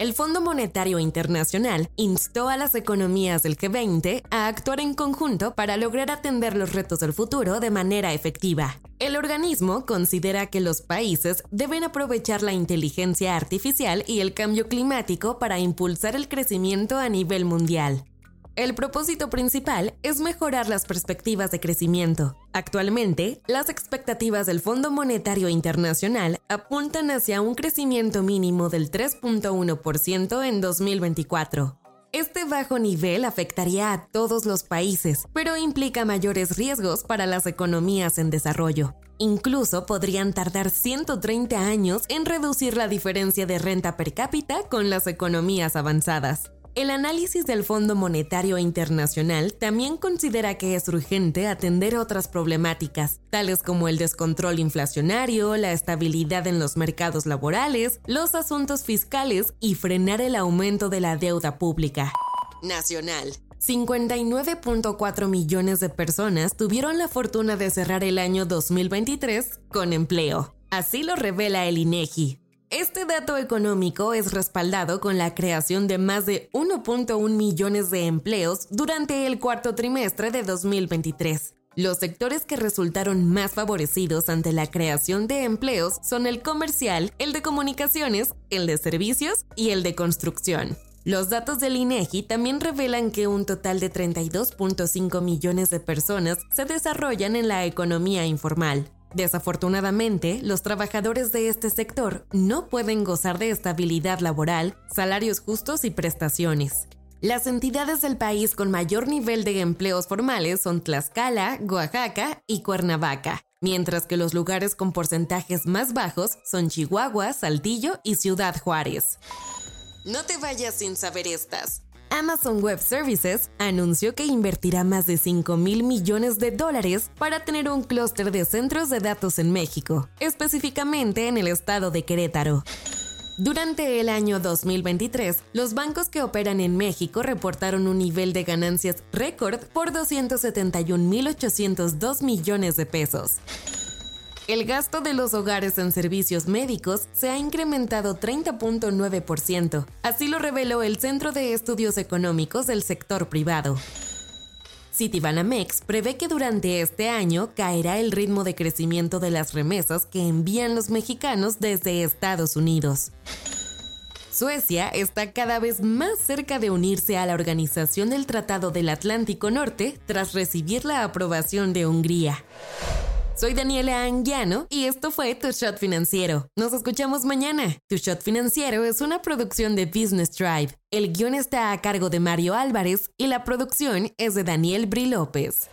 El Fondo Monetario Internacional instó a las economías del G20 a actuar en conjunto para lograr atender los retos del futuro de manera efectiva. El organismo considera que los países deben aprovechar la inteligencia artificial y el cambio climático para impulsar el crecimiento a nivel mundial. El propósito principal es mejorar las perspectivas de crecimiento. Actualmente, las expectativas del Fondo Monetario Internacional apuntan hacia un crecimiento mínimo del 3.1% en 2024. Este bajo nivel afectaría a todos los países, pero implica mayores riesgos para las economías en desarrollo. Incluso podrían tardar 130 años en reducir la diferencia de renta per cápita con las economías avanzadas. El análisis del Fondo Monetario Internacional también considera que es urgente atender otras problemáticas, tales como el descontrol inflacionario, la estabilidad en los mercados laborales, los asuntos fiscales y frenar el aumento de la deuda pública. Nacional. 59.4 millones de personas tuvieron la fortuna de cerrar el año 2023 con empleo. Así lo revela el INEGI. Este dato económico es respaldado con la creación de más de 1.1 millones de empleos durante el cuarto trimestre de 2023. Los sectores que resultaron más favorecidos ante la creación de empleos son el comercial, el de comunicaciones, el de servicios y el de construcción. Los datos del INEGI también revelan que un total de 32.5 millones de personas se desarrollan en la economía informal. Desafortunadamente, los trabajadores de este sector no pueden gozar de estabilidad laboral, salarios justos y prestaciones. Las entidades del país con mayor nivel de empleos formales son Tlaxcala, Oaxaca y Cuernavaca, mientras que los lugares con porcentajes más bajos son Chihuahua, Saltillo y Ciudad Juárez. No te vayas sin saber estas. Amazon Web Services anunció que invertirá más de 5 mil millones de dólares para tener un clúster de centros de datos en México, específicamente en el estado de Querétaro. Durante el año 2023, los bancos que operan en México reportaron un nivel de ganancias récord por 271.802 millones de pesos. El gasto de los hogares en servicios médicos se ha incrementado 30.9%, así lo reveló el Centro de Estudios Económicos del Sector Privado. Citibanamex prevé que durante este año caerá el ritmo de crecimiento de las remesas que envían los mexicanos desde Estados Unidos. Suecia está cada vez más cerca de unirse a la Organización del Tratado del Atlántico Norte tras recibir la aprobación de Hungría. Soy Daniela Anguiano y esto fue Tu Shot Financiero. Nos escuchamos mañana. Tu Shot Financiero es una producción de Business Drive. El guion está a cargo de Mario Álvarez y la producción es de Daniel Bri López.